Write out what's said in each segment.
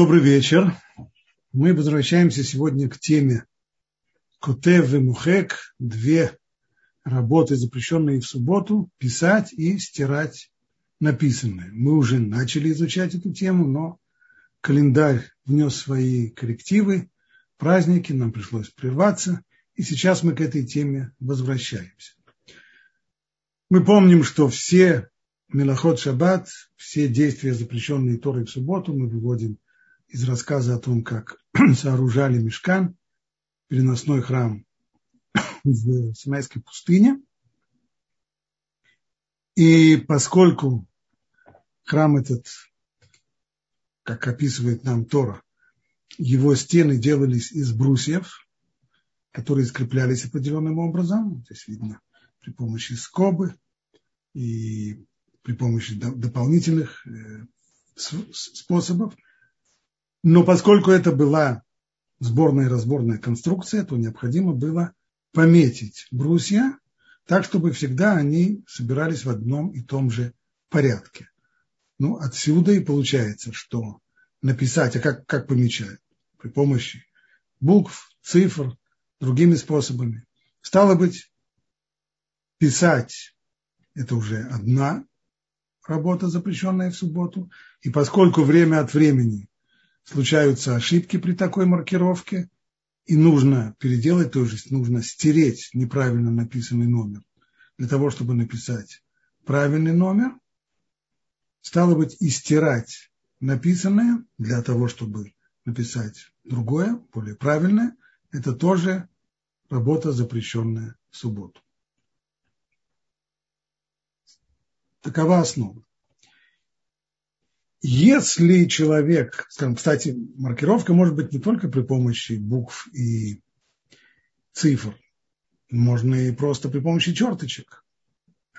Добрый вечер. Мы возвращаемся сегодня к теме Котев и Мухек, две работы, запрещенные в субботу, писать и стирать написанное. Мы уже начали изучать эту тему, но календарь внес свои коррективы, праздники, нам пришлось прерваться, и сейчас мы к этой теме возвращаемся. Мы помним, что все Мелоход Шаббат, все действия, запрещенные Торой в субботу, мы выводим из рассказа о том, как сооружали мешкан, переносной храм в Синайской пустыне. И поскольку храм этот, как описывает нам Тора, его стены делались из брусьев, которые скреплялись определенным образом. Здесь видно при помощи скобы и при помощи дополнительных э, способов – но поскольку это была сборная и разборная конструкция, то необходимо было пометить брусья так, чтобы всегда они собирались в одном и том же порядке. Ну, отсюда и получается, что написать, а как, как помечают? При помощи букв, цифр, другими способами. Стало быть, писать – это уже одна работа, запрещенная в субботу. И поскольку время от времени случаются ошибки при такой маркировке, и нужно переделать, то есть нужно стереть неправильно написанный номер для того, чтобы написать правильный номер. Стало быть, и стирать написанное для того, чтобы написать другое, более правильное, это тоже работа, запрещенная в субботу. Такова основа. Если человек, скажем, кстати, маркировка может быть не только при помощи букв и цифр, можно и просто при помощи черточек.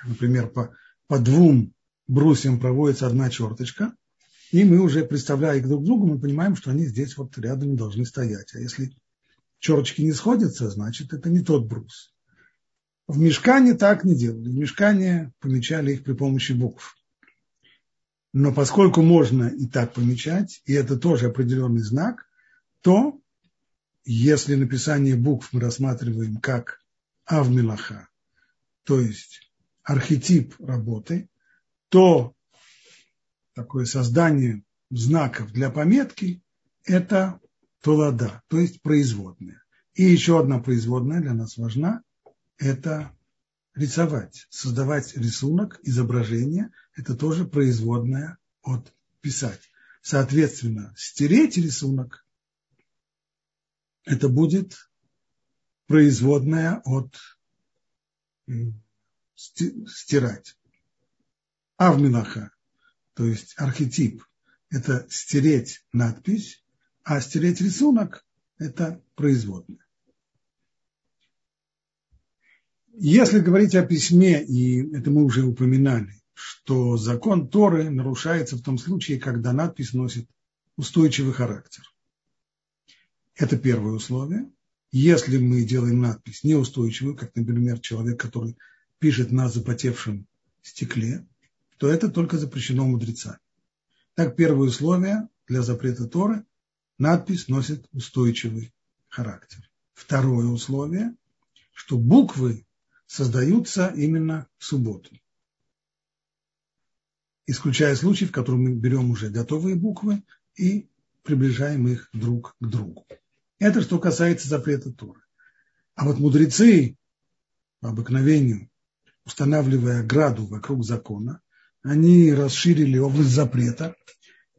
Например, по, по двум брусьям проводится одна черточка, и мы уже, представляя их друг к другу, мы понимаем, что они здесь вот рядом должны стоять. А если черточки не сходятся, значит, это не тот брус. В мешкане так не делали. В мешкане помечали их при помощи букв. Но поскольку можно и так помечать, и это тоже определенный знак, то если написание букв мы рассматриваем как авмилаха, то есть архетип работы, то такое создание знаков для пометки – это толада, то есть производная. И еще одна производная для нас важна – это рисовать, создавать рисунок, изображение – это тоже производная от писать. Соответственно, стереть рисунок – это будет производная от стирать. Авмилаха, то есть архетип, это стереть надпись, а стереть рисунок – это производная. Если говорить о письме, и это мы уже упоминали, что закон Торы нарушается в том случае, когда надпись носит устойчивый характер. Это первое условие. Если мы делаем надпись неустойчивую, как, например, человек, который пишет на запотевшем стекле, то это только запрещено мудрецами. Так, первое условие для запрета Торы – надпись носит устойчивый характер. Второе условие, что буквы создаются именно в субботу. Исключая случай, в котором мы берем уже готовые буквы и приближаем их друг к другу. Это что касается запрета Торы. А вот мудрецы по обыкновению, устанавливая граду вокруг закона, они расширили область запрета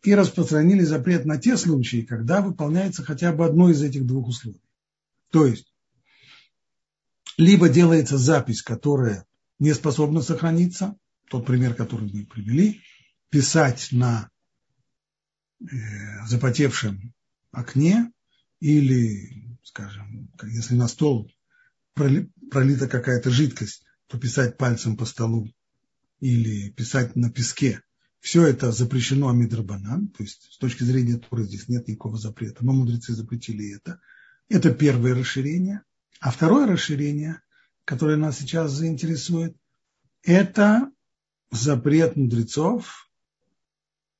и распространили запрет на те случаи, когда выполняется хотя бы одно из этих двух условий. То есть либо делается запись, которая не способна сохраниться, тот пример, который мы привели, писать на э, запотевшем окне или, скажем, если на стол пролита какая-то жидкость, то писать пальцем по столу или писать на песке. Все это запрещено амидрабанан, то есть с точки зрения Торы здесь нет никакого запрета, но мудрецы запретили это. Это первое расширение. А второе расширение, которое нас сейчас заинтересует, это запрет мудрецов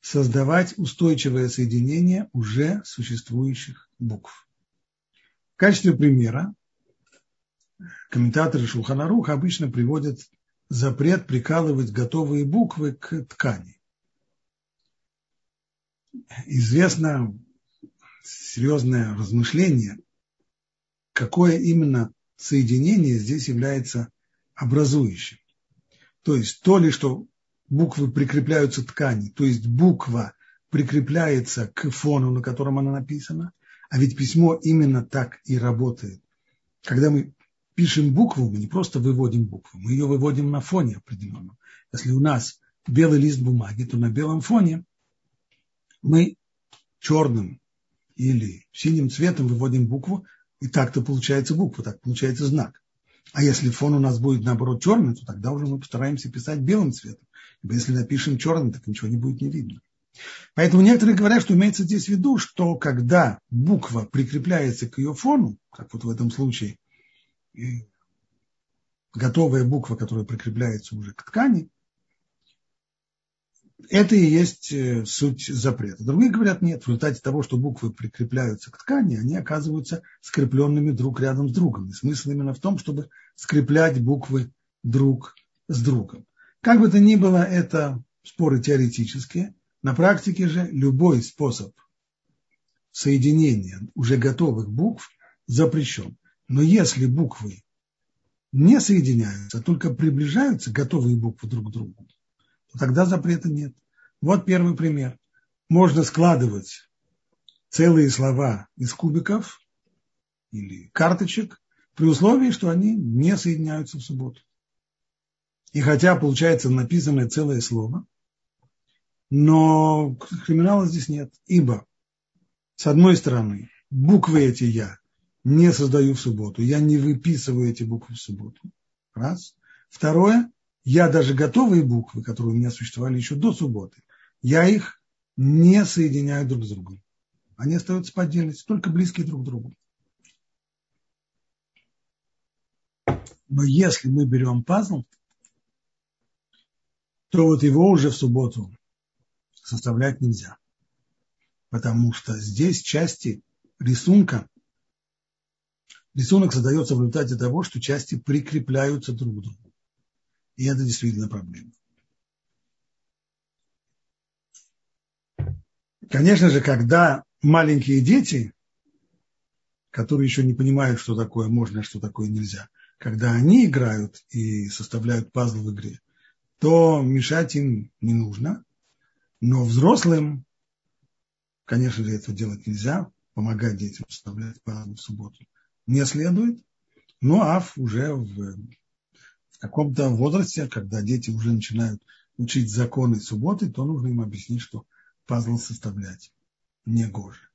создавать устойчивое соединение уже существующих букв. В качестве примера комментаторы Шулханаруха обычно приводят запрет прикалывать готовые буквы к ткани. Известно серьезное размышление, какое именно соединение здесь является образующим. То есть то ли, что буквы прикрепляются к ткани, то есть буква прикрепляется к фону, на котором она написана, а ведь письмо именно так и работает. Когда мы пишем букву, мы не просто выводим букву, мы ее выводим на фоне определенном. Если у нас белый лист бумаги, то на белом фоне мы черным или синим цветом выводим букву, и так-то получается буква, так получается знак. А если фон у нас будет, наоборот, черный, то тогда уже мы постараемся писать белым цветом. Ибо если напишем черным, так ничего не будет не видно. Поэтому некоторые говорят, что имеется здесь в виду, что когда буква прикрепляется к ее фону, как вот в этом случае готовая буква, которая прикрепляется уже к ткани, это и есть э, суть запрета. Другие говорят, нет, в результате того, что буквы прикрепляются к ткани, они оказываются скрепленными друг рядом с другом. И смысл именно в том, чтобы скреплять буквы друг с другом. Как бы то ни было, это споры теоретические. На практике же любой способ соединения уже готовых букв запрещен. Но если буквы не соединяются, а только приближаются готовые буквы друг к другу, то тогда запрета нет. Вот первый пример. Можно складывать целые слова из кубиков или карточек при условии, что они не соединяются в субботу. И хотя получается написанное целое слово, но криминала здесь нет. Ибо, с одной стороны, буквы эти я не создаю в субботу. Я не выписываю эти буквы в субботу. Раз. Второе. Я даже готовые буквы, которые у меня существовали еще до субботы, я их не соединяю друг с другом. Они остаются по отдельности, только близкие друг к другу. Но если мы берем пазл, то вот его уже в субботу составлять нельзя. Потому что здесь части рисунка Рисунок создается в результате того, что части прикрепляются друг к другу. И это действительно проблема. Конечно же, когда маленькие дети, которые еще не понимают, что такое можно, а что такое нельзя, когда они играют и составляют пазл в игре, то мешать им не нужно. Но взрослым, конечно же, это делать нельзя, помогать детям составлять пазл в субботу не следует. Ну, а уже в, в каком-то возрасте, когда дети уже начинают учить законы субботы, то нужно им объяснить, что пазл составлять не гоже.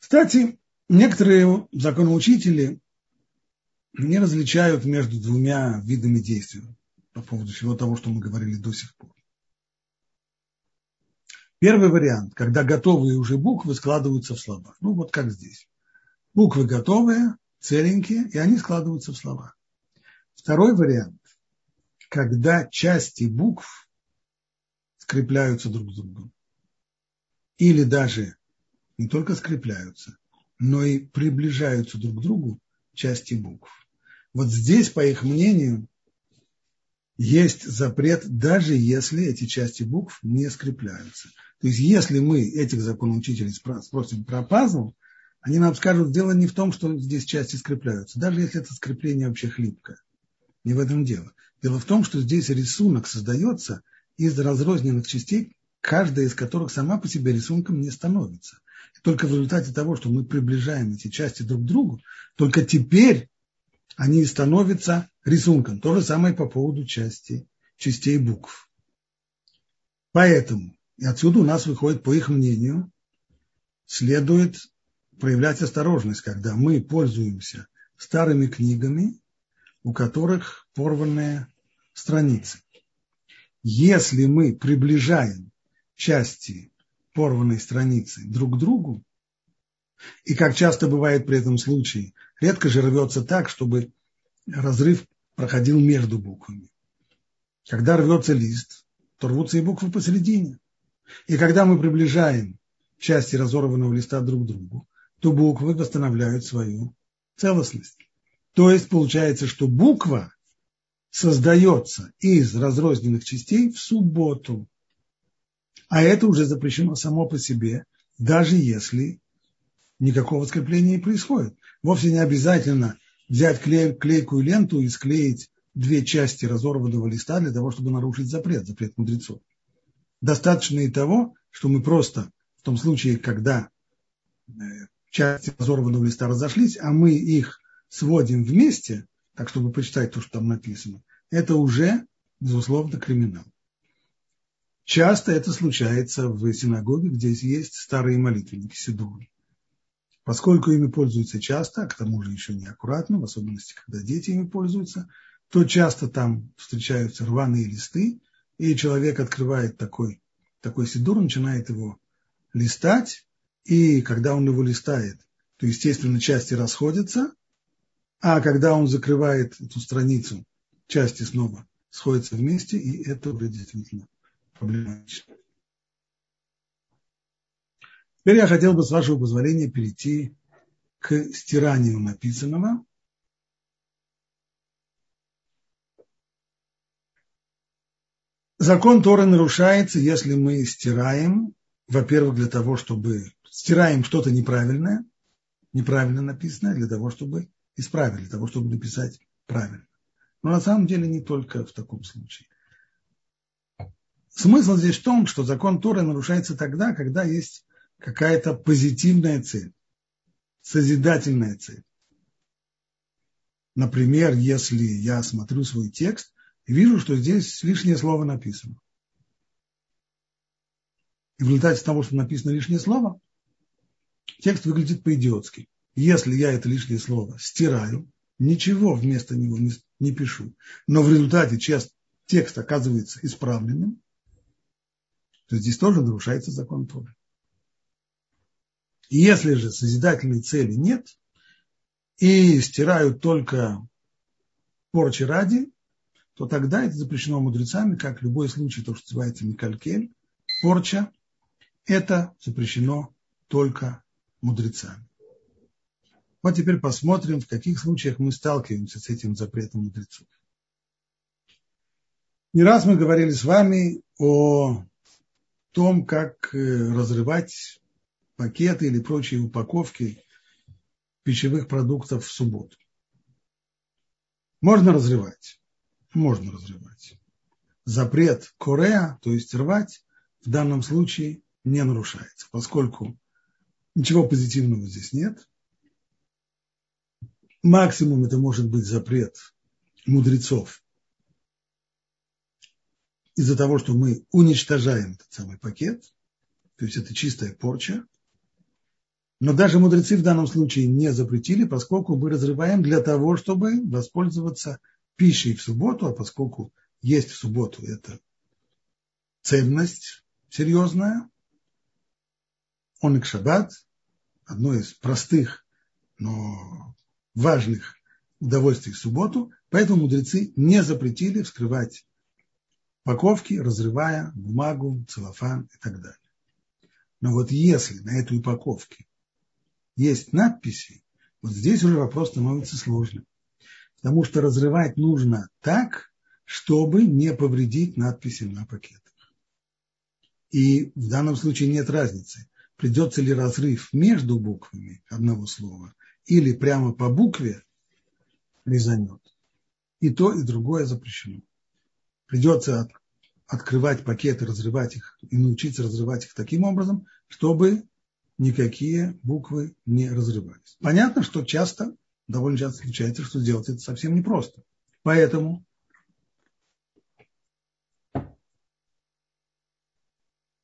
Кстати, некоторые законоучители не различают между двумя видами действий по поводу всего того, что мы говорили до сих пор. Первый вариант, когда готовые уже буквы складываются в слова. Ну, вот как здесь. Буквы готовые, целенькие, и они складываются в слова. Второй вариант, когда части букв скрепляются друг с другом. Или даже не только скрепляются, но и приближаются друг к другу части букв. Вот здесь, по их мнению, есть запрет, даже если эти части букв не скрепляются. То есть, если мы этих законоучителей спросим про пазл, они нам скажут, дело не в том, что здесь части скрепляются, даже если это скрепление вообще хлипкое. Не в этом дело. Дело в том, что здесь рисунок создается из разрозненных частей, каждая из которых сама по себе рисунком не становится. И только в результате того, что мы приближаем эти части друг к другу, только теперь они становятся рисунком. То же самое по поводу части, частей букв. Поэтому, и отсюда у нас выходит, по их мнению, следует проявлять осторожность, когда мы пользуемся старыми книгами, у которых порванные страницы. Если мы приближаем части порванной страницы друг к другу, и как часто бывает при этом случае, редко же рвется так, чтобы разрыв проходил между буквами. Когда рвется лист, то рвутся и буквы посередине. И когда мы приближаем части разорванного листа друг к другу, то буквы восстанавливают свою целостность. То есть получается, что буква создается из разрозненных частей в субботу. А это уже запрещено само по себе, даже если никакого скрепления не происходит. Вовсе не обязательно взять клей, клейкую ленту и склеить две части разорванного листа для того, чтобы нарушить запрет, запрет мудрецов. Достаточно и того, что мы просто в том случае, когда э, части разорванного листа разошлись, а мы их сводим вместе, так чтобы почитать то, что там написано, это уже, безусловно, криминал. Часто это случается в синагоге, где есть старые молитвенники, сидуры. Поскольку ими пользуются часто, а к тому же еще неаккуратно, в особенности, когда дети ими пользуются, то часто там встречаются рваные листы, и человек открывает такой, такой сидур, начинает его листать, и когда он его листает, то, естественно, части расходятся, а когда он закрывает эту страницу, части снова сходятся вместе, и это уже действительно проблематично. Теперь я хотел бы, с вашего позволения, перейти к стиранию написанного. Закон Торы нарушается, если мы стираем, во-первых, для того, чтобы стираем что-то неправильное, неправильно написанное, для того, чтобы исправить, для того, чтобы написать правильно. Но на самом деле не только в таком случае. Смысл здесь в том, что закон Торы нарушается тогда, когда есть какая-то позитивная цель, созидательная цель. Например, если я смотрю свой текст и вижу, что здесь лишнее слово написано. И в результате того, что написано лишнее слово, текст выглядит по-идиотски. Если я это лишнее слово стираю, ничего вместо него не, не пишу, но в результате часть, текст оказывается исправленным, то здесь тоже нарушается закон Торы. Если же созидательной цели нет, и стирают только порчи ради, то тогда это запрещено мудрецами, как любой случай, то, что называется Микалькель, порча, это запрещено только мудрецами. Вот теперь посмотрим, в каких случаях мы сталкиваемся с этим запретом мудрецов. Не раз мы говорили с вами о том, как э, разрывать пакеты или прочие упаковки пищевых продуктов в субботу. Можно разрывать? Можно разрывать. Запрет корея, то есть рвать, в данном случае не нарушается, поскольку ничего позитивного здесь нет. Максимум это может быть запрет мудрецов. Из-за того, что мы уничтожаем этот самый пакет, то есть это чистая порча, но даже мудрецы в данном случае не запретили, поскольку мы разрываем для того, чтобы воспользоваться пищей в субботу, а поскольку есть в субботу это ценность серьезная, он и шаббат, одно из простых, но важных удовольствий в субботу, поэтому мудрецы не запретили вскрывать упаковки, разрывая бумагу, целлофан и так далее. Но вот если на этой упаковке есть надписи, вот здесь уже вопрос становится сложным. Потому что разрывать нужно так, чтобы не повредить надписи на пакетах. И в данном случае нет разницы, придется ли разрыв между буквами одного слова или прямо по букве резанет. И то, и другое запрещено. Придется от, открывать пакеты, разрывать их и научиться разрывать их таким образом, чтобы никакие буквы не разрывались. Понятно, что часто, довольно часто случается, что сделать это совсем непросто. Поэтому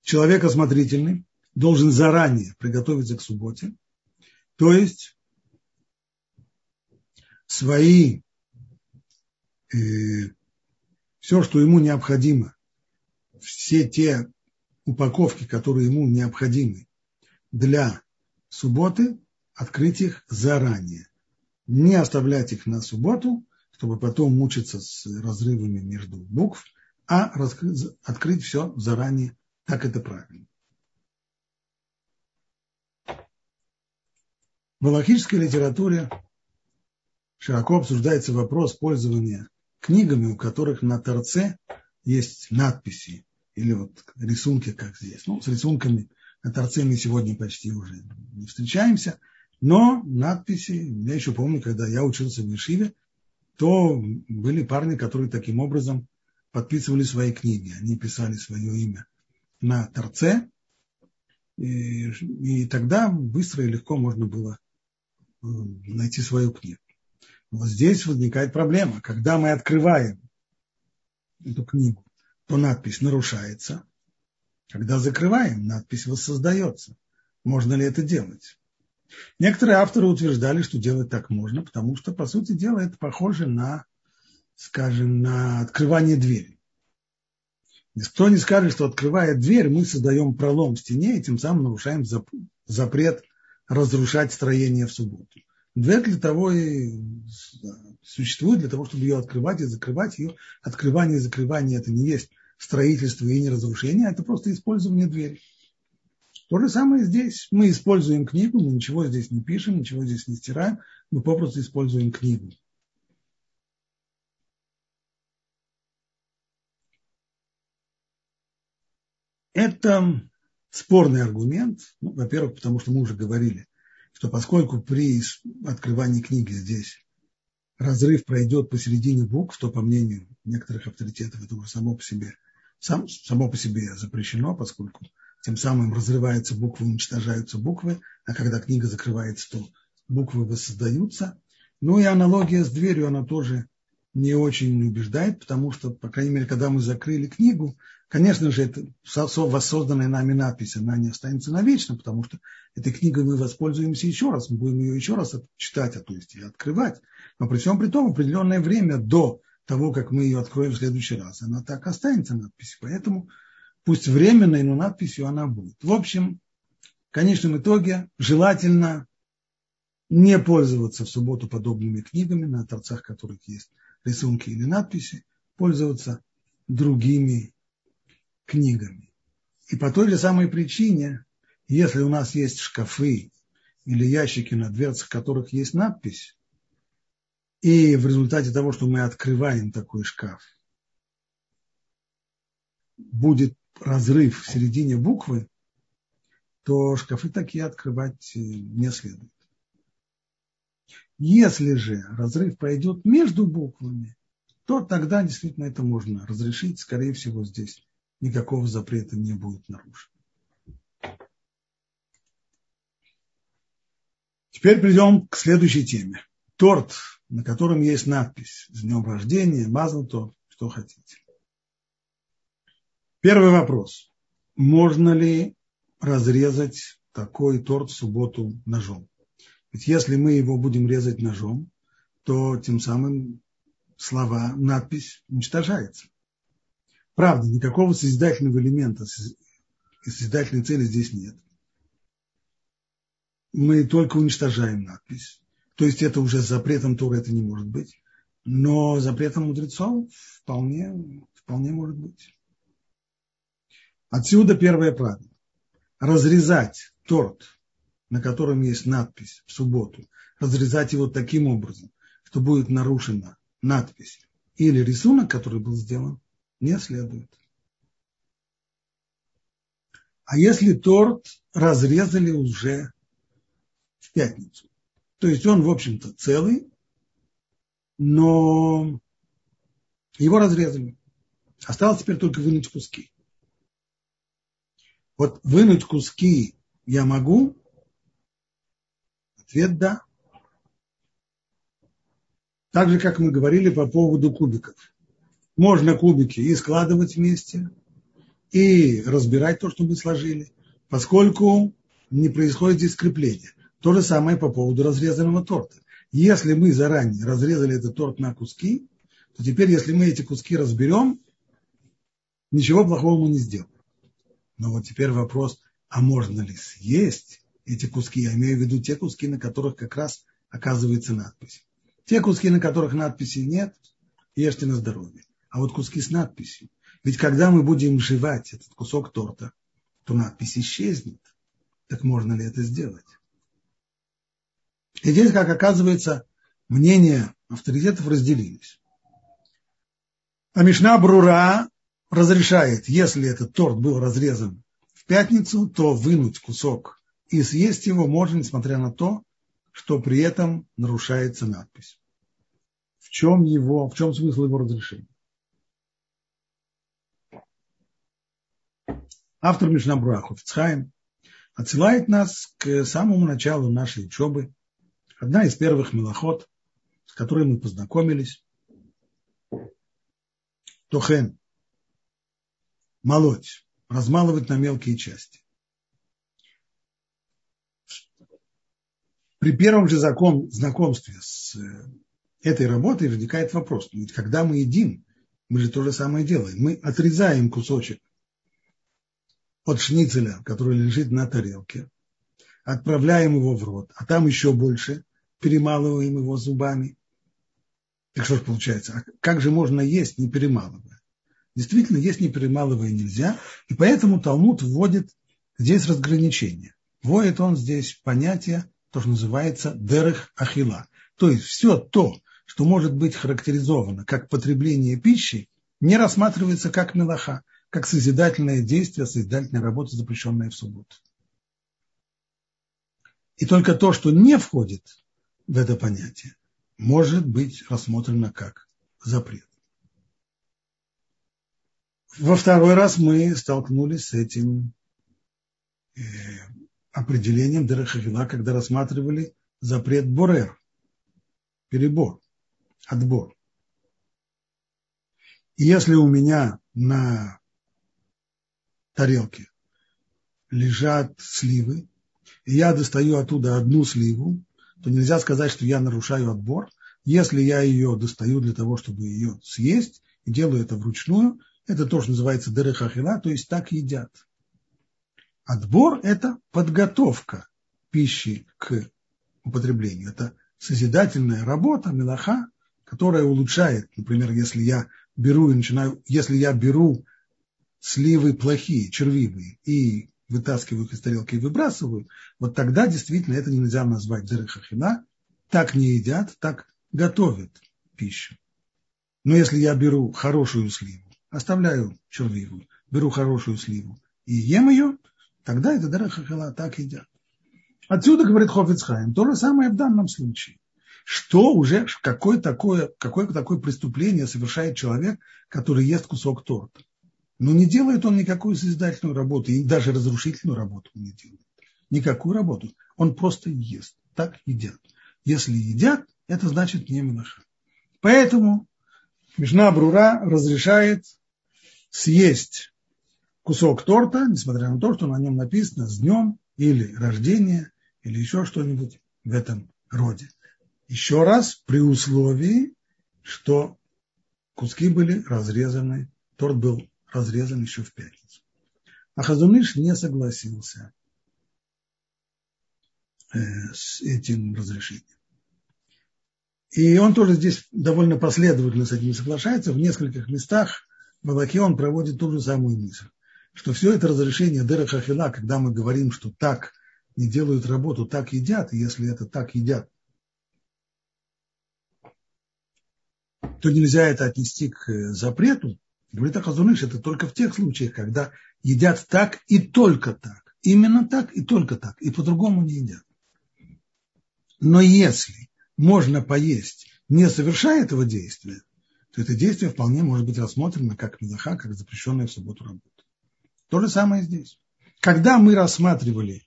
человек осмотрительный должен заранее приготовиться к субботе, то есть свои, э, все, что ему необходимо, все те упаковки, которые ему необходимы для субботы открыть их заранее. Не оставлять их на субботу, чтобы потом мучиться с разрывами между букв, а раскрыть, открыть все заранее так это правильно. В логической литературе широко обсуждается вопрос пользования книгами, у которых на торце есть надписи или вот рисунки, как здесь. Ну, с рисунками на торце мы сегодня почти уже не встречаемся, но надписи, я еще помню, когда я учился в Мишиве, то были парни, которые таким образом подписывали свои книги. Они писали свое имя на торце, и, и тогда быстро и легко можно было э, найти свою книгу. Вот здесь возникает проблема. Когда мы открываем эту книгу, то надпись нарушается. Когда закрываем, надпись воссоздается. Можно ли это делать? Некоторые авторы утверждали, что делать так можно, потому что, по сути дела, это похоже на, скажем, на открывание двери. Никто не скажет, что открывая дверь, мы создаем пролом в стене и тем самым нарушаем запрет разрушать строение в субботу. Дверь для того и существует, для того, чтобы ее открывать и закрывать. Ее открывание и закрывание это не есть строительство и не разрушение, а это просто использование двери. То же самое здесь. Мы используем книгу, мы ничего здесь не пишем, ничего здесь не стираем, мы попросту используем книгу. Это спорный аргумент, ну, во-первых, потому что мы уже говорили, что поскольку при открывании книги здесь разрыв пройдет посередине букв, то, по мнению некоторых авторитетов, это уже само по себе, сам, само по себе запрещено, поскольку тем самым разрываются буквы, уничтожаются буквы, а когда книга закрывается, то буквы воссоздаются. Ну и аналогия с дверью, она тоже не очень убеждает, потому что, по крайней мере, когда мы закрыли книгу, конечно же, это воссозданная нами надпись, она не останется навечно, потому что этой книгой мы воспользуемся еще раз, мы будем ее еще раз читать, а то есть и открывать. Но при всем при том, определенное время до того, как мы ее откроем в следующий раз, она так останется надпись. Поэтому пусть временной, но надписью она будет. В общем, в конечном итоге желательно не пользоваться в субботу подобными книгами, на торцах которых есть рисунки или надписи, пользоваться другими книгами. И по той же самой причине, если у нас есть шкафы или ящики на дверцах, которых есть надпись, и в результате того, что мы открываем такой шкаф, будет разрыв в середине буквы, то шкафы такие открывать не следует. Если же разрыв пойдет между буквами, то тогда действительно это можно разрешить. Скорее всего, здесь никакого запрета не будет нарушен. Теперь придем к следующей теме. Торт, на котором есть надпись «С днем рождения», «Мазл торт», что хотите. Первый вопрос. Можно ли разрезать такой торт в субботу ножом? Ведь если мы его будем резать ножом, то тем самым слова, надпись уничтожается. Правда, никакого созидательного элемента созидательной цели здесь нет. Мы только уничтожаем надпись. То есть это уже запретом Тора это не может быть. Но запретом мудрецов вполне, вполне может быть. Отсюда первое правило. Разрезать торт на котором есть надпись в субботу, разрезать его таким образом, что будет нарушена надпись или рисунок, который был сделан, не следует. А если торт разрезали уже в пятницу, то есть он, в общем-то, целый, но его разрезали. Осталось теперь только вынуть куски. Вот вынуть куски я могу, Ответ – да. Так же, как мы говорили по поводу кубиков. Можно кубики и складывать вместе, и разбирать то, что мы сложили, поскольку не происходит здесь. То же самое по поводу разрезанного торта. Если мы заранее разрезали этот торт на куски, то теперь, если мы эти куски разберем, ничего плохого мы не сделаем. Но вот теперь вопрос, а можно ли съесть эти куски. Я имею в виду те куски, на которых как раз оказывается надпись. Те куски, на которых надписи нет, ешьте на здоровье. А вот куски с надписью. Ведь когда мы будем жевать этот кусок торта, то надпись исчезнет. Так можно ли это сделать? И здесь, как оказывается, мнения авторитетов разделились. А Мишна Брура разрешает, если этот торт был разрезан в пятницу, то вынуть кусок и съесть его можно, несмотря на то, что при этом нарушается надпись. В чем его, в чем смысл его разрешения? Автор Мишнабруа Хофицхайм отсылает нас к самому началу нашей учебы. Одна из первых мелоход, с которой мы познакомились. Тохен. Молоть. Размалывать на мелкие части. При первом же закон, знакомстве с э, этой работой возникает вопрос. Ведь когда мы едим, мы же то же самое делаем. Мы отрезаем кусочек от шницеля, который лежит на тарелке, отправляем его в рот, а там еще больше, перемалываем его зубами. Так что же получается? А как же можно есть, не перемалывая? Действительно, есть не перемалывая нельзя, и поэтому Талмуд вводит здесь разграничение. Вводит он здесь понятие, то, что называется дерех ахила. То есть все то, что может быть характеризовано как потребление пищи, не рассматривается как мелаха как созидательное действие, созидательная работа, запрещенная в субботу. И только то, что не входит в это понятие, может быть рассмотрено как запрет. Во второй раз мы столкнулись с этим э, определением Дерехавила, когда рассматривали запрет Борер, перебор, отбор. И если у меня на тарелке лежат сливы, и я достаю оттуда одну сливу, то нельзя сказать, что я нарушаю отбор. Если я ее достаю для того, чтобы ее съесть, и делаю это вручную, это тоже называется дерехахила, то есть так едят. Отбор – это подготовка пищи к употреблению. Это созидательная работа, мелаха, которая улучшает, например, если я беру и начинаю, если я беру сливы плохие, червивые, и вытаскиваю их из тарелки и выбрасываю, вот тогда действительно это нельзя назвать дерехахина. Так не едят, так готовят пищу. Но если я беру хорошую сливу, оставляю червивую, беру хорошую сливу и ем ее, тогда это дерехахила, так едят. Отсюда, говорит Хофицхайм, то же самое в данном случае. Что уже, какое такое, какое такое преступление совершает человек, который ест кусок торта? Но не делает он никакую созидательную работу, и даже разрушительную работу не делает. Никакую работу. Он просто ест. Так едят. Если едят, это значит не минаха. Поэтому Мишна Брура разрешает съесть кусок торта, несмотря на то, что на нем написано с днем или рождения, или еще что-нибудь в этом роде. Еще раз, при условии, что куски были разрезаны, торт был разрезан еще в пятницу. А Хазуныш не согласился э, с этим разрешением. И он тоже здесь довольно последовательно с этим соглашается. В нескольких местах в Аллахе он проводит ту же самую мысль, что все это разрешение Дера Хахила, когда мы говорим, что так не делают работу, так едят, и если это так едят, то нельзя это отнести к э, запрету, Говорит Ахазуныш, это только в тех случаях, когда едят так и только так. Именно так и только так. И по-другому не едят. Но если можно поесть, не совершая этого действия, то это действие вполне может быть рассмотрено как мелаха, как запрещенная в субботу работа. То же самое здесь. Когда мы рассматривали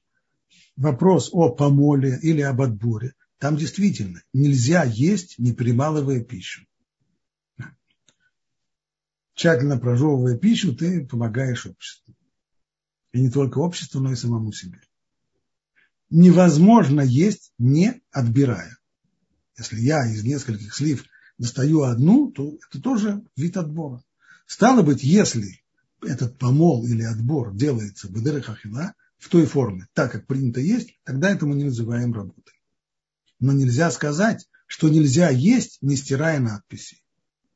вопрос о помоле или об отборе, там действительно нельзя есть, не перемалывая пищу тщательно прожевывая пищу, ты помогаешь обществу. И не только обществу, но и самому себе. Невозможно есть, не отбирая. Если я из нескольких слив достаю одну, то это тоже вид отбора. Стало быть, если этот помол или отбор делается бедеры хахила в той форме, так как принято есть, тогда это мы не называем работой. Но нельзя сказать, что нельзя есть, не стирая надписи.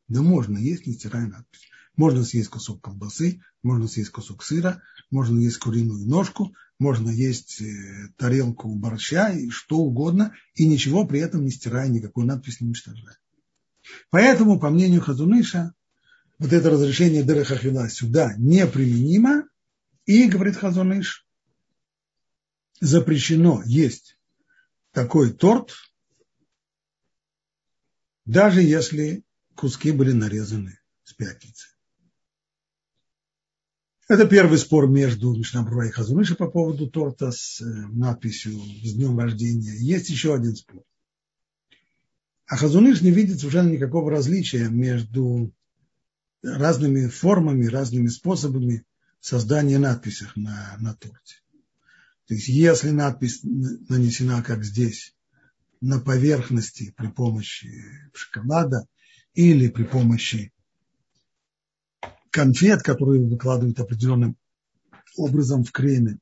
Да можно есть, не стирая надписи. Можно съесть кусок колбасы, можно съесть кусок сыра, можно есть куриную ножку, можно есть э, тарелку борща и что угодно, и ничего при этом не стирая, никакую надпись не уничтожая. Поэтому, по мнению Хазуныша, вот это разрешение Дерехахила сюда неприменимо, и, говорит Хазуныш, запрещено есть такой торт, даже если куски были нарезаны с пятницы. Это первый спор между Мишнабрура и Хазуныша по поводу торта с э, надписью «С днем рождения». Есть еще один спор. А Хазуныш не видит совершенно никакого различия между разными формами, разными способами создания надписей на, на торте. То есть если надпись нанесена, как здесь, на поверхности при помощи шоколада или при помощи конфет, которые выкладывают определенным образом в креме.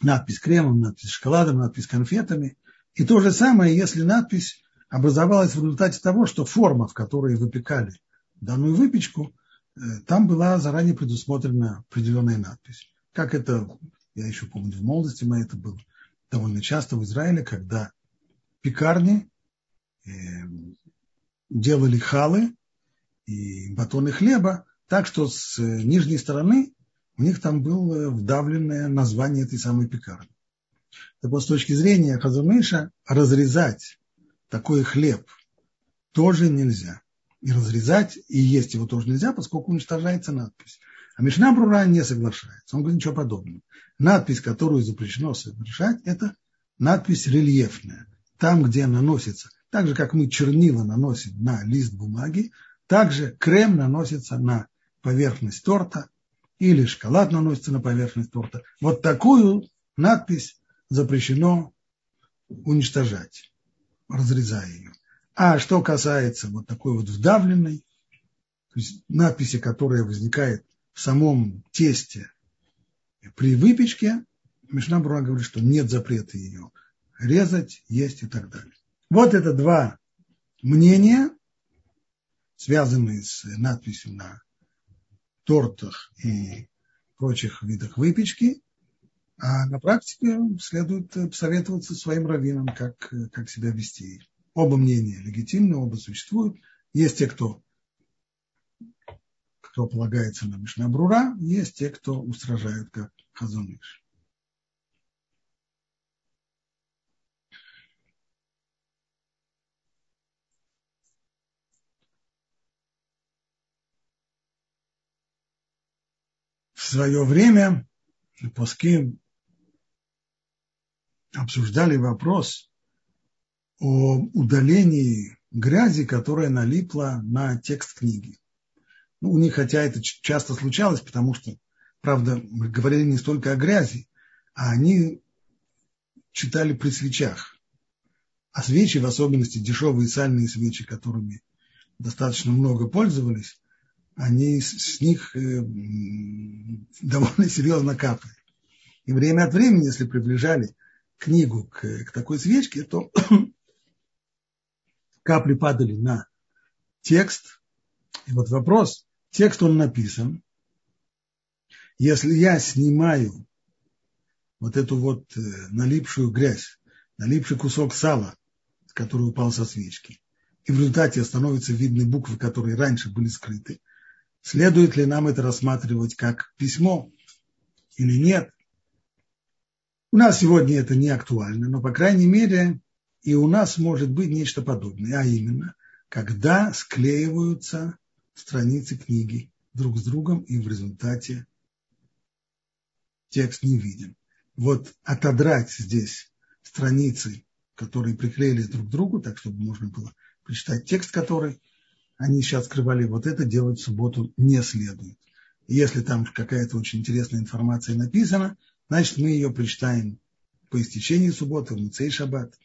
Надпись кремом, надпись шоколадом, надпись конфетами. И то же самое, если надпись образовалась в результате того, что форма, в которой выпекали данную выпечку, э, там была заранее предусмотрена определенная надпись. Как это, я еще помню, в молодости моей это было довольно часто в Израиле, когда пекарни э, делали халы и батоны хлеба, так что с нижней стороны у них там было вдавленное название этой самой пекарни. Так вот, с точки зрения Хазумыша, разрезать такой хлеб тоже нельзя. И разрезать, и есть его тоже нельзя, поскольку уничтожается надпись. А Мишна Брура не соглашается. Он говорит ничего подобного. Надпись, которую запрещено совершать, это надпись рельефная. Там, где наносится, так же, как мы чернила наносим на лист бумаги, также крем наносится на поверхность торта или шоколад наносится на поверхность торта. Вот такую надпись запрещено уничтожать, разрезая ее. А что касается вот такой вот вдавленной, то есть надписи, которая возникает в самом тесте при выпечке, Мишна Брура говорит, что нет запрета ее резать, есть и так далее. Вот это два мнения, связанные с надписью на тортах и прочих видах выпечки, а на практике следует советоваться своим раввинам, как, как себя вести. Оба мнения легитимны, оба существуют. Есть те, кто, кто полагается на Мишнабрура, есть те, кто устражают как Хазуныш. в свое время Пуски обсуждали вопрос о удалении грязи, которая налипла на текст книги. Ну, у них, хотя это часто случалось, потому что, правда, мы говорили не столько о грязи, а они читали при свечах. А свечи, в особенности дешевые сальные свечи, которыми достаточно много пользовались, они с них э, довольно серьезно капали. И время от времени, если приближали книгу к, к такой свечке, то капли падали на текст. И вот вопрос, текст он написан. Если я снимаю вот эту вот э, налипшую грязь, налипший кусок сала, который упал со свечки, и в результате становятся видны буквы, которые раньше были скрыты, Следует ли нам это рассматривать как письмо или нет? У нас сегодня это не актуально, но, по крайней мере, и у нас может быть нечто подобное, а именно, когда склеиваются страницы книги друг с другом, и в результате текст не виден. Вот отодрать здесь страницы, которые приклеились друг к другу, так чтобы можно было прочитать текст, который они сейчас скрывали, вот это делать в субботу не следует. Если там какая-то очень интересная информация написана, значит, мы ее прочитаем по истечении субботы, в Муцей Шаббат.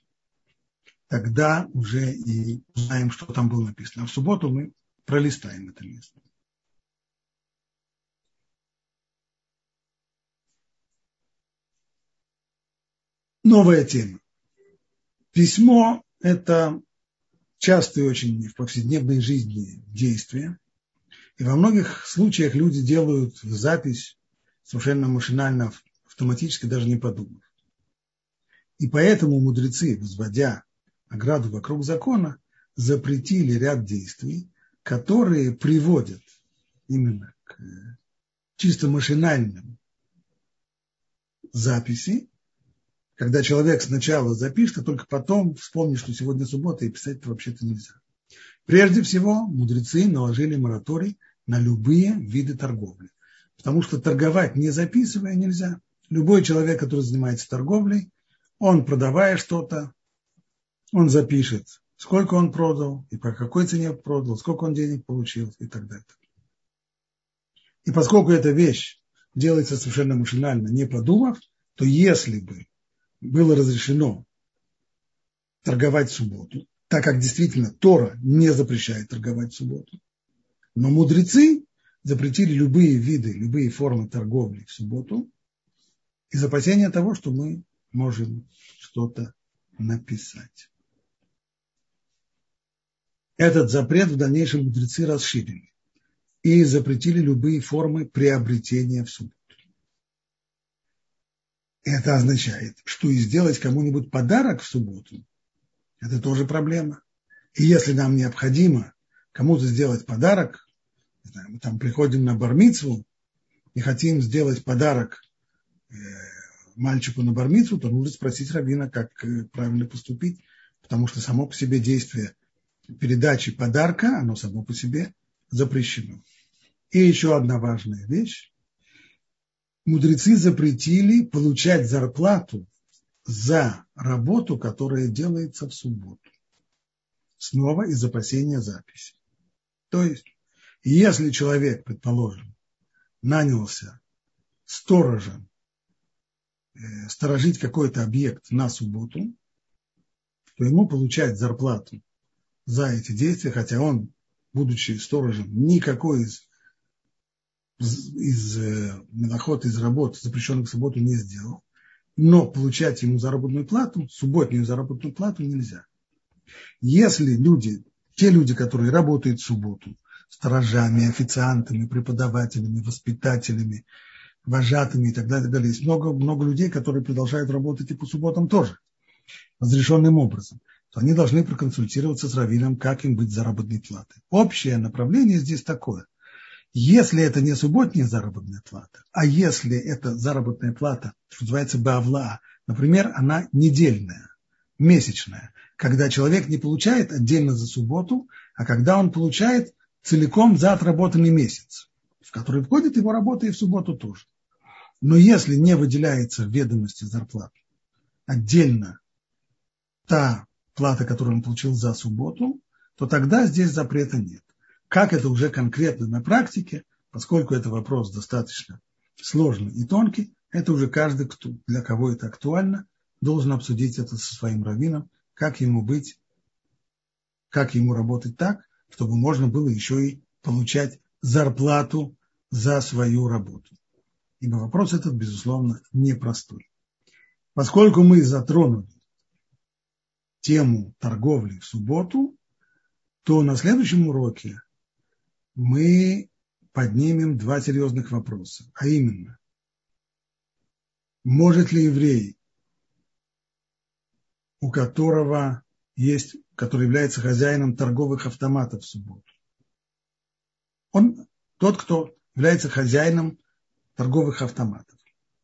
Тогда уже и знаем, что там было написано. А в субботу мы пролистаем это место. Новая тема. Письмо – это частые очень в повседневной жизни действия. И во многих случаях люди делают запись совершенно машинально, автоматически, даже не подумав. И поэтому мудрецы, возводя ограду вокруг закона, запретили ряд действий, которые приводят именно к чисто машинальным записи, когда человек сначала запишет, а только потом вспомнит, что сегодня суббота, и писать это вообще-то нельзя. Прежде всего, мудрецы наложили мораторий на любые виды торговли. Потому что торговать не записывая нельзя. Любой человек, который занимается торговлей, он, продавая что-то, он запишет, сколько он продал, и по какой цене продал, сколько он денег получил и так далее. И поскольку эта вещь делается совершенно машинально, не подумав, то если бы было разрешено торговать в субботу, так как действительно Тора не запрещает торговать в субботу, но мудрецы запретили любые виды, любые формы торговли в субботу из опасения того, что мы можем что-то написать. Этот запрет в дальнейшем мудрецы расширили и запретили любые формы приобретения в субботу. Это означает, что и сделать кому-нибудь подарок в субботу – это тоже проблема. И если нам необходимо кому-то сделать подарок, мы там приходим на бармицу и хотим сделать подарок мальчику на бармицу, то нужно спросить равина, как э, правильно поступить, потому что само по себе действие передачи подарка, оно само по себе запрещено. И еще одна важная вещь. Мудрецы запретили получать зарплату за работу, которая делается в субботу. Снова из опасения записи. То есть, если человек, предположим, нанялся сторожем э, сторожить какой-то объект на субботу, то ему получать зарплату за эти действия, хотя он, будучи сторожем, никакой из, из э, доход, из работ, запрещенных в субботу, не сделал. Но получать ему заработную плату, субботнюю заработную плату нельзя. Если люди, те люди, которые работают в субботу, сторожами, официантами, преподавателями, воспитателями, вожатыми и так далее, и так далее. Есть много, много людей, которые продолжают работать и по субботам тоже, разрешенным образом то они должны проконсультироваться с раввином, как им быть заработной платой. Общее направление здесь такое. Если это не субботняя заработная плата, а если это заработная плата, что называется бавла, например, она недельная, месячная, когда человек не получает отдельно за субботу, а когда он получает целиком за отработанный месяц, в который входит его работа и в субботу тоже. Но если не выделяется в ведомости зарплаты отдельно та плата, которую он получил за субботу, то тогда здесь запрета нет. Как это уже конкретно на практике, поскольку это вопрос достаточно сложный и тонкий, это уже каждый, кто, для кого это актуально, должен обсудить это со своим раввином, как ему быть, как ему работать так, чтобы можно было еще и получать зарплату за свою работу. Ибо вопрос этот, безусловно, непростой. Поскольку мы затронули тему торговли в субботу, то на следующем уроке мы поднимем два серьезных вопроса. А именно, может ли еврей, у которого есть, который является хозяином торговых автоматов в субботу, он тот, кто является хозяином торговых автоматов,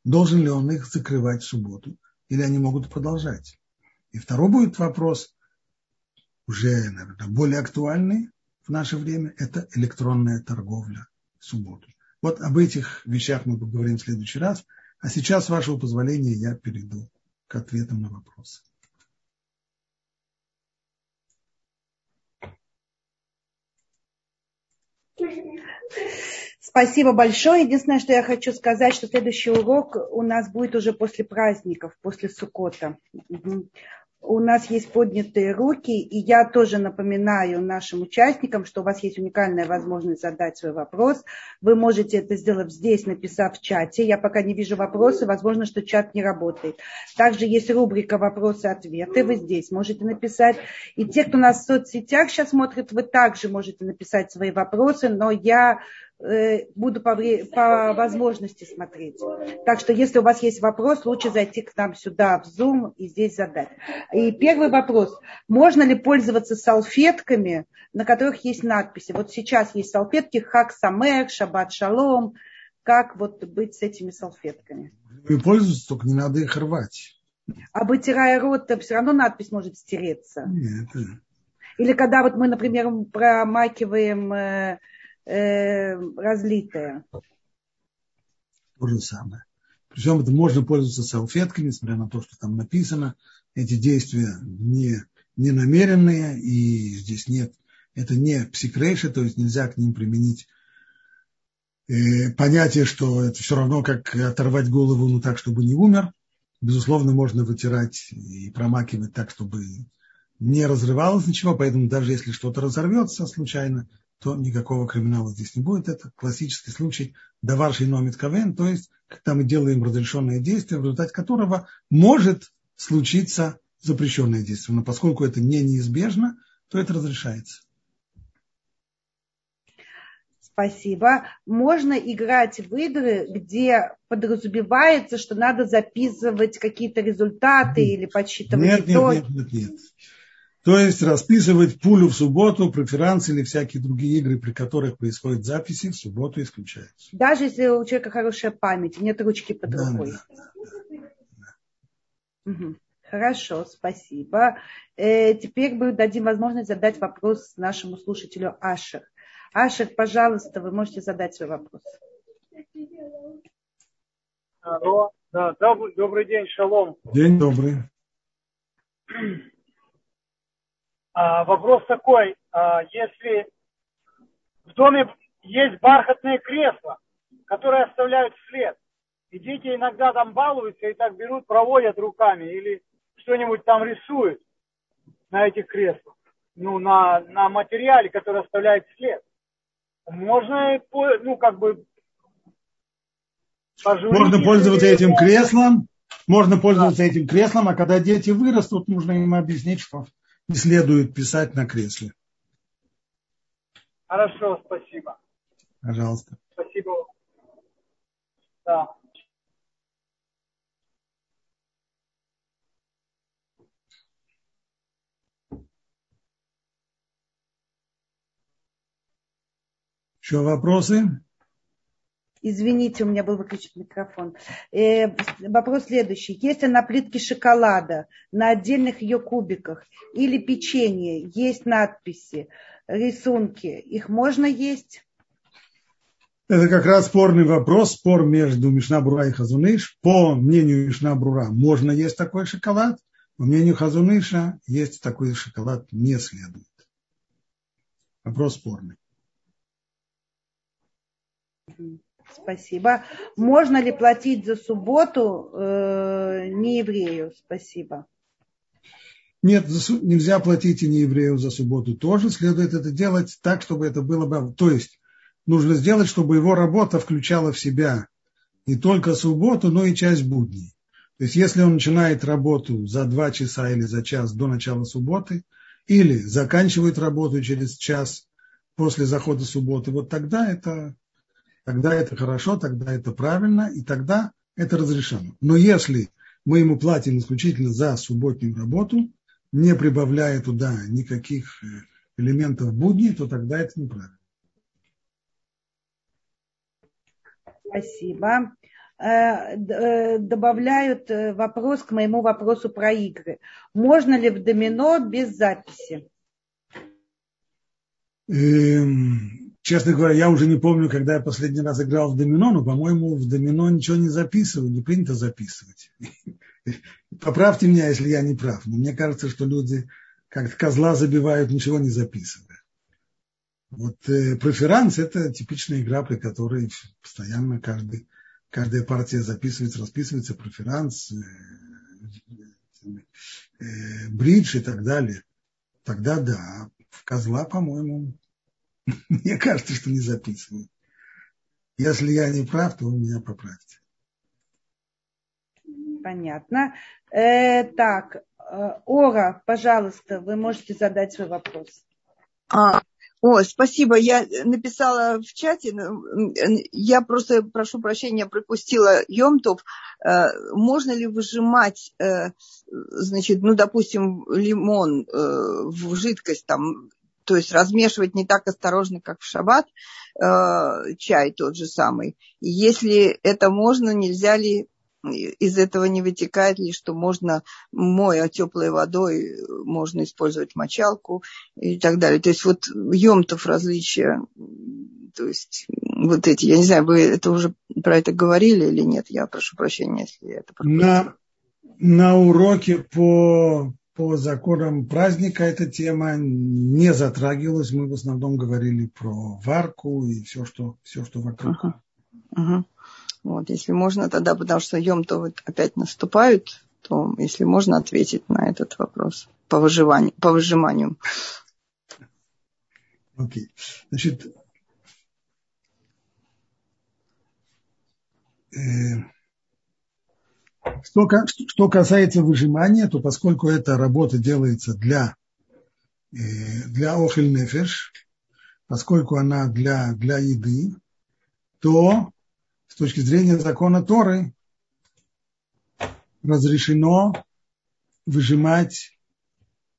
должен ли он их закрывать в субботу, или они могут продолжать? И второй будет вопрос, уже, наверное, более актуальный в наше время, это электронная торговля в субботу. Вот об этих вещах мы поговорим в следующий раз. А сейчас, с вашего позволения, я перейду к ответам на вопросы. Спасибо большое. Единственное, что я хочу сказать, что следующий урок у нас будет уже после праздников, после Сукота. у нас есть поднятые руки, и я тоже напоминаю нашим участникам, что у вас есть уникальная возможность задать свой вопрос. Вы можете это сделать здесь, написав в чате. Я пока не вижу вопросы, возможно, что чат не работает. Также есть рубрика «Вопросы-ответы», вы здесь можете написать. И те, кто нас в соцсетях сейчас смотрит, вы также можете написать свои вопросы, но я буду по, по возможности смотреть. Так что, если у вас есть вопрос, лучше зайти к нам сюда, в Zoom, и здесь задать. И первый вопрос. Можно ли пользоваться салфетками, на которых есть надписи? Вот сейчас есть салфетки Хак Самех, Шаббат Шалом. Как вот быть с этими салфетками? И пользоваться, только не надо их рвать. А вытирая рот, все равно надпись может стереться. Нет. Или когда вот мы, например, промакиваем э, разлитое. То же самое. Причем это можно пользоваться салфетками, несмотря на то, что там написано. Эти действия не, не намеренные, и здесь нет, это не псикрейши, то есть нельзя к ним применить э, понятие, что это все равно как оторвать голову, ну так, чтобы не умер. Безусловно, можно вытирать и промакивать так, чтобы не разрывалось ничего, поэтому даже если что-то разорвется случайно, то никакого криминала здесь не будет. Это классический случай даварший номит кавен, то есть когда мы делаем разрешенное действие, в результате которого может случиться запрещенное действие. Но поскольку это не неизбежно, то это разрешается. Спасибо. Можно играть в игры, где подразумевается, что надо записывать какие-то результаты нет. или подсчитывать нет, итоги. Нет, нет, нет, нет. То есть расписывать пулю в субботу, преферанс или всякие другие игры, при которых происходят записи, в субботу исключаются. Даже если у человека хорошая память, нет ручки под да, рукой. Да, да, да. Угу. Хорошо, спасибо. Э, теперь мы дадим возможность задать вопрос нашему слушателю Ашер. Ашер, пожалуйста, вы можете задать свой вопрос. Алло, да, добрый, добрый день, шалом. День добрый. А, вопрос такой, а, если в доме есть бархатные кресла, которые оставляют след, и дети иногда там балуются и так берут, проводят руками или что-нибудь там рисуют на этих креслах, ну, на, на материале, который оставляет след. Можно, ну, как бы, Можно пользоваться этим креслом, можно пользоваться этим креслом, а когда дети вырастут, нужно им объяснить, что не следует писать на кресле. Хорошо, спасибо. Пожалуйста. Спасибо. Да. Еще вопросы? Извините, у меня был выключен микрофон. Э, вопрос следующий. Если на плитке шоколада, на отдельных ее кубиках или печенье есть надписи, рисунки, их можно есть? Это как раз спорный вопрос, спор между Мишнабрура и Хазуныш. По мнению Мишнабрура можно есть такой шоколад, по мнению Хазуныша есть такой шоколад не следует. Вопрос спорный. Спасибо. Можно ли платить за субботу э, не еврею? Спасибо. Нет, нельзя платить и не еврею за субботу тоже. Следует это делать так, чтобы это было бы... То есть нужно сделать, чтобы его работа включала в себя не только субботу, но и часть будней. То есть если он начинает работу за два часа или за час до начала субботы, или заканчивает работу через час после захода субботы, вот тогда это тогда это хорошо, тогда это правильно, и тогда это разрешено. Но если мы ему платим исключительно за субботнюю работу, не прибавляя туда никаких э, элементов будни, то тогда это неправильно. Спасибо. Э, э, добавляют вопрос к моему вопросу про игры. Можно ли в домино без записи? Эм, честно говоря, я уже не помню, когда я последний раз играл в домино, но, по-моему, в домино ничего не записывают, не принято записывать. Поправьте меня, если я не прав, но мне кажется, что люди как козла забивают, ничего не записывая. Вот э, преферанс – это типичная игра, при которой постоянно каждый, каждая партия записывается, расписывается, преферанс, э, э, бридж и так далее, тогда да, в козла, по-моему, мне кажется, что не записывают. Если я не прав, то вы меня поправьте. Понятно. Э, так, э, Ора, пожалуйста, вы можете задать свой вопрос. А, о, спасибо. Я написала в чате. Я просто прошу прощения, пропустила Йомтов. Э, можно ли выжимать, э, значит, ну, допустим, лимон в жидкость там то есть размешивать не так осторожно, как в шаббат, э, чай тот же самый. Если это можно, нельзя ли из этого не вытекает ли, что можно, моя теплой водой, можно использовать мочалку и так далее. То есть вот емтов различия, то есть вот эти, я не знаю, вы это уже про это говорили или нет, я прошу прощения, если я это пропустила. На, на уроке по по законам праздника эта тема не затрагивалась. Мы в основном говорили про варку и все, что, все, что вокруг. Uh-huh. Uh-huh. Вот, если можно тогда, потому что Йом-то вот опять наступают, то если можно ответить на этот вопрос по выживанию, по выжиманию. Окей. Okay. Значит, э, что, что касается выжимания, то поскольку эта работа делается для, э, для охель нефеш, поскольку она для, для еды, то с точки зрения закона Торы разрешено выжимать,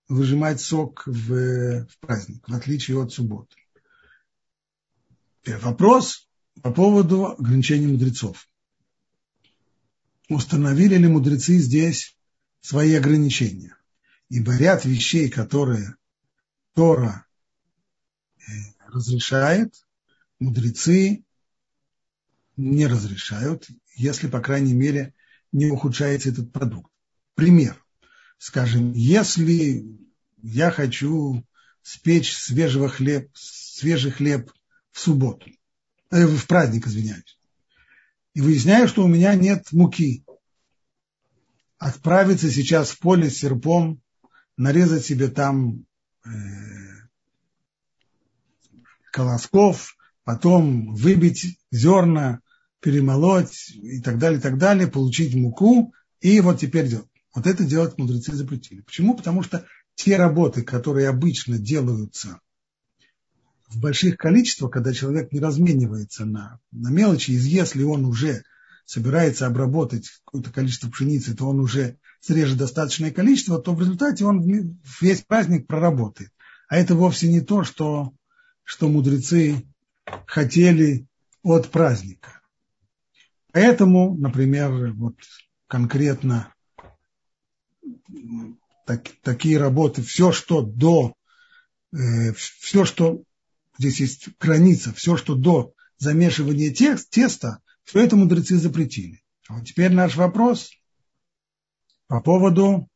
выжимать сок в, в праздник, в отличие от субботы. Вопрос по поводу ограничений мудрецов установили ли мудрецы здесь свои ограничения. Ибо ряд вещей, которые Тора э, разрешает, мудрецы не разрешают, если, по крайней мере, не ухудшается этот продукт. Пример. Скажем, если я хочу спечь свежего хлеб, свежий хлеб в субботу, э, в праздник, извиняюсь, и выясняю, что у меня нет муки. Отправиться сейчас в поле с серпом, нарезать себе там э, колосков, потом выбить зерна, перемолоть и так далее, и так далее, получить муку, и вот теперь делать. Вот это делать мудрецы запретили. Почему? Потому что те работы, которые обычно делаются в больших количествах, когда человек не разменивается на, на мелочи, и если он уже собирается обработать какое-то количество пшеницы, то он уже срежет достаточное количество, то в результате он весь праздник проработает. А это вовсе не то, что, что мудрецы хотели от праздника. Поэтому, например, вот конкретно так, такие работы, все, что до, э, все, что здесь есть граница, все, что до замешивания тест, теста, все это мудрецы запретили. А вот теперь наш вопрос по поводу,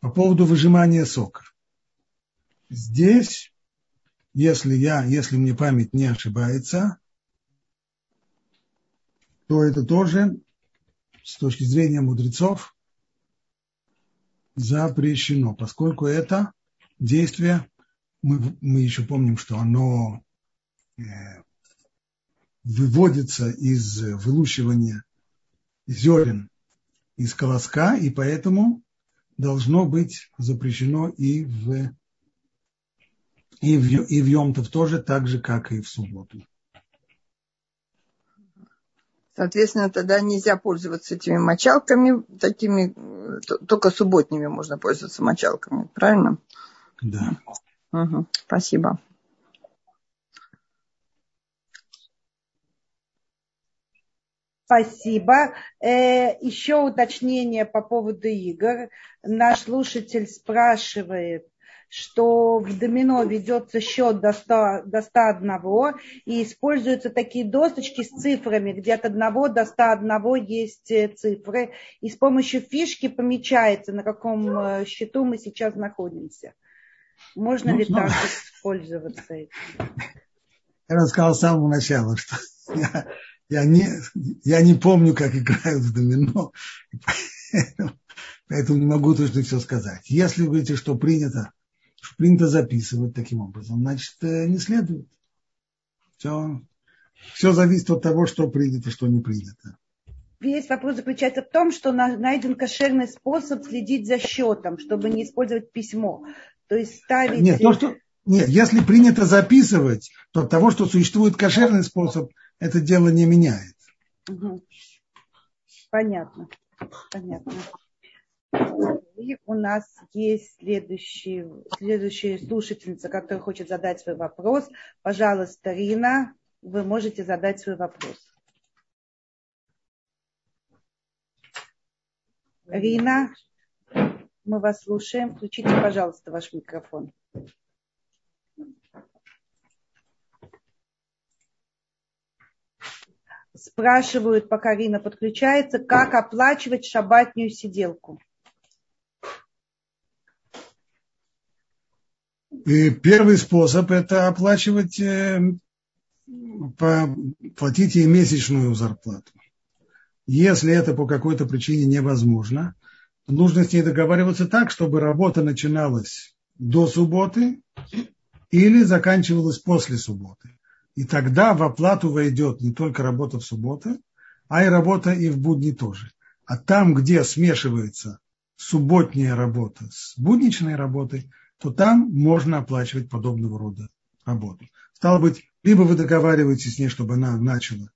по поводу выжимания сока. Здесь, если я, если мне память не ошибается, то это тоже с точки зрения мудрецов запрещено, поскольку это действие мы, мы еще помним, что оно э, выводится из вылущивания зерен из колоска, и поэтому должно быть запрещено и в, и в, и в Йомтов тоже, так же, как и в субботу. Соответственно, тогда нельзя пользоваться этими мочалками, такими, только субботними можно пользоваться мочалками, правильно? Да. Угу, спасибо. Спасибо. Э, еще уточнение по поводу игр. Наш слушатель спрашивает, что в домино ведется счет до, 100, до 101 и используются такие досточки с цифрами, где от 1 до 101 есть э, цифры, и с помощью фишки помечается, на каком э, счету мы сейчас находимся. Можно ну, ли ну, так использоваться этим? Я рассказал с самого начала, что я, я, не, я не помню, как играют в домино. Поэтому, Поэтому не могу точно все сказать. Если вы говорите, что принято, что принято записывать таким образом, значит, э, не следует. Все, все зависит от того, что принято, что не принято. Весь вопрос заключается в том, что найден кошерный способ следить за счетом, чтобы не использовать письмо. То есть ставить... Нет, то, что... Нет, если принято записывать, то от того, что существует кошерный способ, это дело не меняет. Угу. Понятно. Понятно. И у нас есть следующий, следующая слушательница, которая хочет задать свой вопрос. Пожалуйста, Рина, вы можете задать свой вопрос. Рина, мы вас слушаем. Включите, пожалуйста, ваш микрофон. Спрашивают, пока Рина подключается, как оплачивать шабатнюю сиделку. И первый способ – это оплачивать, э, платить ей месячную зарплату. Если это по какой-то причине невозможно, нужно с ней договариваться так, чтобы работа начиналась до субботы или заканчивалась после субботы. И тогда в оплату войдет не только работа в субботу, а и работа и в будни тоже. А там, где смешивается субботняя работа с будничной работой, то там можно оплачивать подобного рода работу. Стало быть, либо вы договариваетесь с ней, чтобы она начала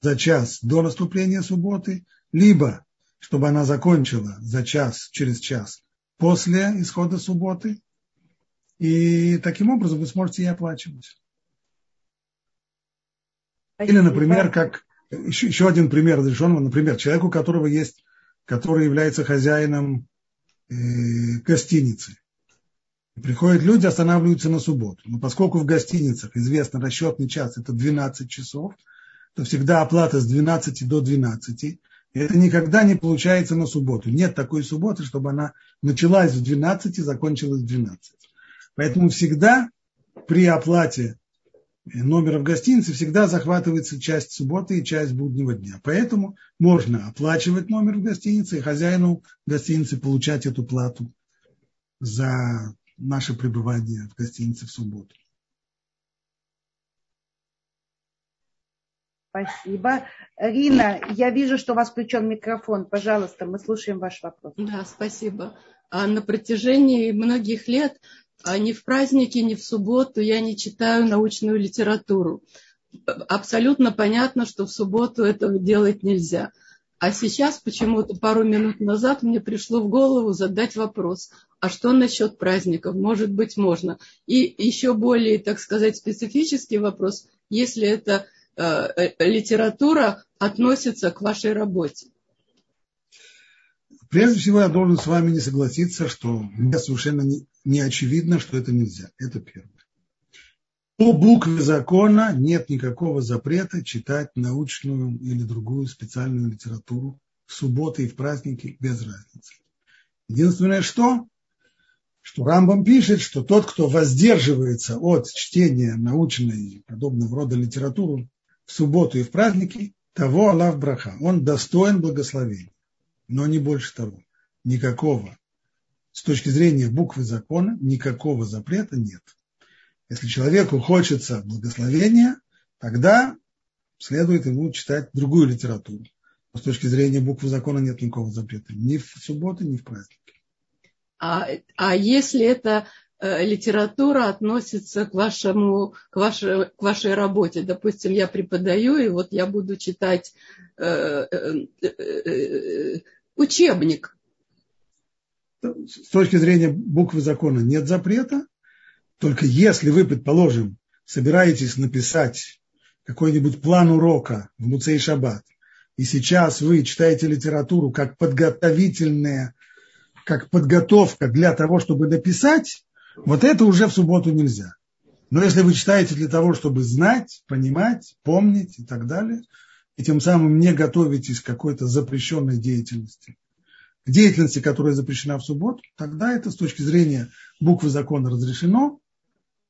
за час до наступления субботы, либо чтобы она закончила за час, через час после исхода субботы. И таким образом вы сможете ей оплачивать. Или, например, как еще, еще один пример разрешенного, например, человеку, у которого есть, который является хозяином э, гостиницы. Приходят люди, останавливаются на субботу. Но поскольку в гостиницах известно расчетный час это 12 часов, то всегда оплата с 12 до 12. Это никогда не получается на субботу. Нет такой субботы, чтобы она началась в 12 и закончилась в 12. Поэтому всегда при оплате номера в гостинице всегда захватывается часть субботы и часть буднего дня. Поэтому можно оплачивать номер в гостинице и хозяину гостиницы получать эту плату за наше пребывание в гостинице в субботу. Спасибо. Рина, я вижу, что у вас включен микрофон. Пожалуйста, мы слушаем ваш вопрос. Да, спасибо. А на протяжении многих лет а ни в праздники, ни в субботу я не читаю научную литературу. Абсолютно понятно, что в субботу этого делать нельзя. А сейчас почему-то пару минут назад мне пришло в голову задать вопрос, а что насчет праздников? Может быть, можно. И еще более, так сказать, специфический вопрос, если это литература относится к вашей работе? Прежде всего, я должен с вами не согласиться, что мне совершенно не, не очевидно, что это нельзя. Это первое. По букве закона нет никакого запрета читать научную или другую специальную литературу в субботы и в праздники без разницы. Единственное, что, что Рамбам пишет, что тот, кто воздерживается от чтения научной и подобного рода литературы в субботу и в праздники, того Аллах браха. Он достоин благословения. Но не больше того. Никакого. С точки зрения буквы закона, никакого запрета нет. Если человеку хочется благословения, тогда следует ему читать другую литературу. Но с точки зрения буквы закона нет никакого запрета. Ни в субботу, ни в праздники. А, а если это литература относится к, вашему, к, вашей, к вашей работе. Допустим, я преподаю, и вот я буду читать э, э, э, учебник. С точки зрения буквы закона нет запрета, только если вы, предположим, собираетесь написать какой-нибудь план урока в Муцей Шаббат, и сейчас вы читаете литературу как подготовительная, как подготовка для того, чтобы написать, вот это уже в субботу нельзя. Но если вы читаете для того, чтобы знать, понимать, помнить и так далее, и тем самым не готовитесь к какой-то запрещенной деятельности, к деятельности, которая запрещена в субботу, тогда это с точки зрения буквы закона разрешено,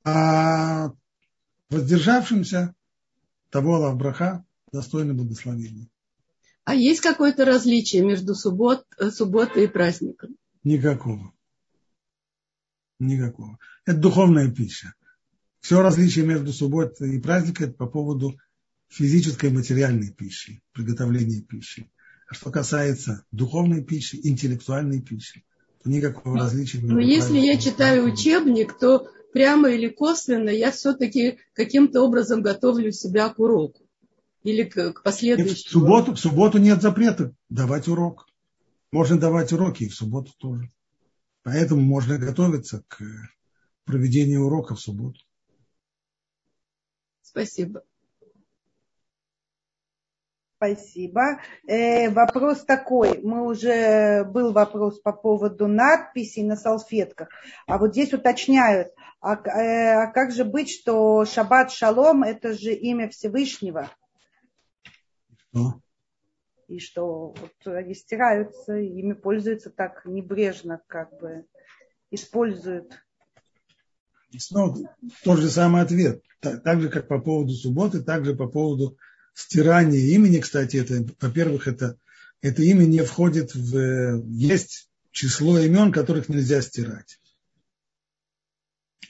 а воздержавшимся того Аллах достойно благословения. А есть какое-то различие между суббот, э, субботой и праздником? Никакого. Никакого. Это духовная пища. Все различие между субботой и праздником это по поводу физической и материальной пищи, приготовления пищи. А что касается духовной пищи, интеллектуальной пищи, то никакого но, различия Но если я читаю учебник, то прямо или косвенно я все-таки каким-то образом готовлю себя к уроку. Или к, к последующему. в, субботу, в субботу нет запрета давать урок. Можно давать уроки и в субботу тоже. Поэтому можно готовиться к проведению урока в субботу. Спасибо. Спасибо. Э, вопрос такой. Мы уже был вопрос по поводу надписей на салфетках. А вот здесь уточняют, а, э, а как же быть, что Шаббат Шалом это же имя Всевышнего? Что? И что вот они стираются, ими пользуются так небрежно, как бы используют. Снова тот же самый ответ. Так, так же, как по поводу субботы, так же по поводу стирание имени, кстати, это, во-первых, это, это имя не входит в... Есть число имен, которых нельзя стирать.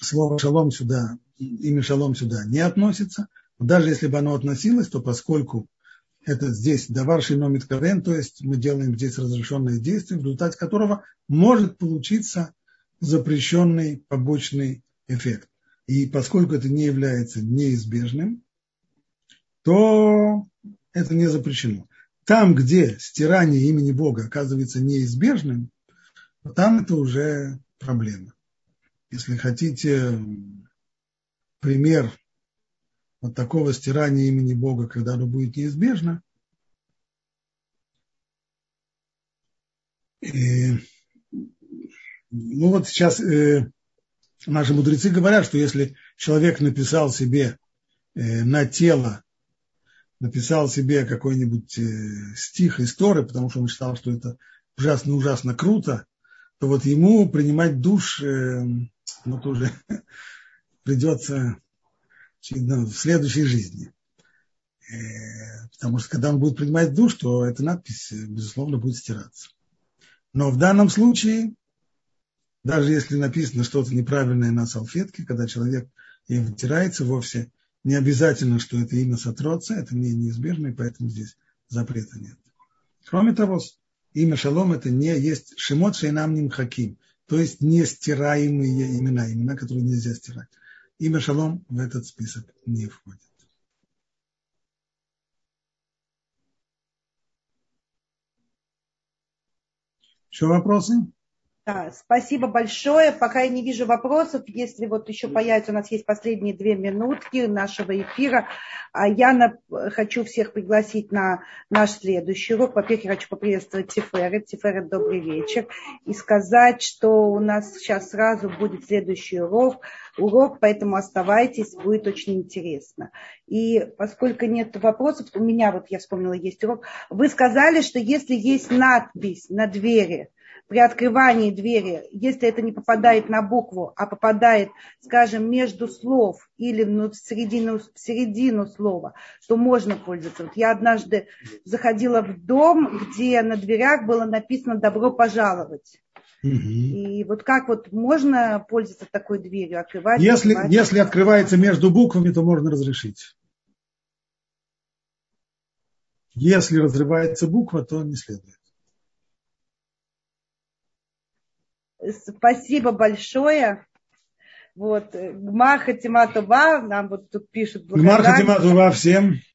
Слово шалом сюда, имя шалом сюда не относится. Даже если бы оно относилось, то поскольку это здесь даварший номит кавен, то есть мы делаем здесь разрешенное действие, в результате которого может получиться запрещенный побочный эффект. И поскольку это не является неизбежным, то это не запрещено. Там, где стирание имени Бога оказывается неизбежным, там это уже проблема. Если хотите пример вот такого стирания имени Бога, когда оно будет неизбежно, и, ну вот сейчас э, наши мудрецы говорят, что если человек написал себе э, на тело написал себе какой-нибудь э, стих из Торы, потому что он считал, что это ужасно-ужасно круто, то вот ему принимать душ э, ну, тоже придется в следующей жизни. Э, потому что когда он будет принимать душ, то эта надпись, безусловно, будет стираться. Но в данном случае, даже если написано что-то неправильное на салфетке, когда человек им вытирается, вовсе не обязательно, что это имя сотрется, это не неизбежно, и поэтому здесь запрета нет. Кроме того, имя Шалом это не есть Шимот Шейнам Ним Хаким, то есть не стираемые имена, имена, которые нельзя стирать. Имя Шалом в этот список не входит. Еще вопросы? Да, спасибо большое. Пока я не вижу вопросов, если вот еще появится, у нас есть последние две минутки нашего эфира, а я на, хочу всех пригласить на наш следующий урок. Во-первых, я хочу поприветствовать Тиферет. Тиферет, добрый вечер. И сказать, что у нас сейчас сразу будет следующий урок, урок, поэтому оставайтесь, будет очень интересно. И поскольку нет вопросов, у меня вот, я вспомнила, есть урок. Вы сказали, что если есть надпись на двери, при открывании двери, если это не попадает на букву, а попадает, скажем, между слов или в, середину, в середину слова, то можно пользоваться. Вот я однажды заходила в дом, где на дверях было написано «добро пожаловать». Угу. И вот как вот можно пользоваться такой дверью, открывать? Если, открывать? если открывается между буквами, то можно разрешить. Если разрывается буква, то не следует. Спасибо большое. Вот, Гмар Хатима нам вот тут пишут. Гмар Хатима всем.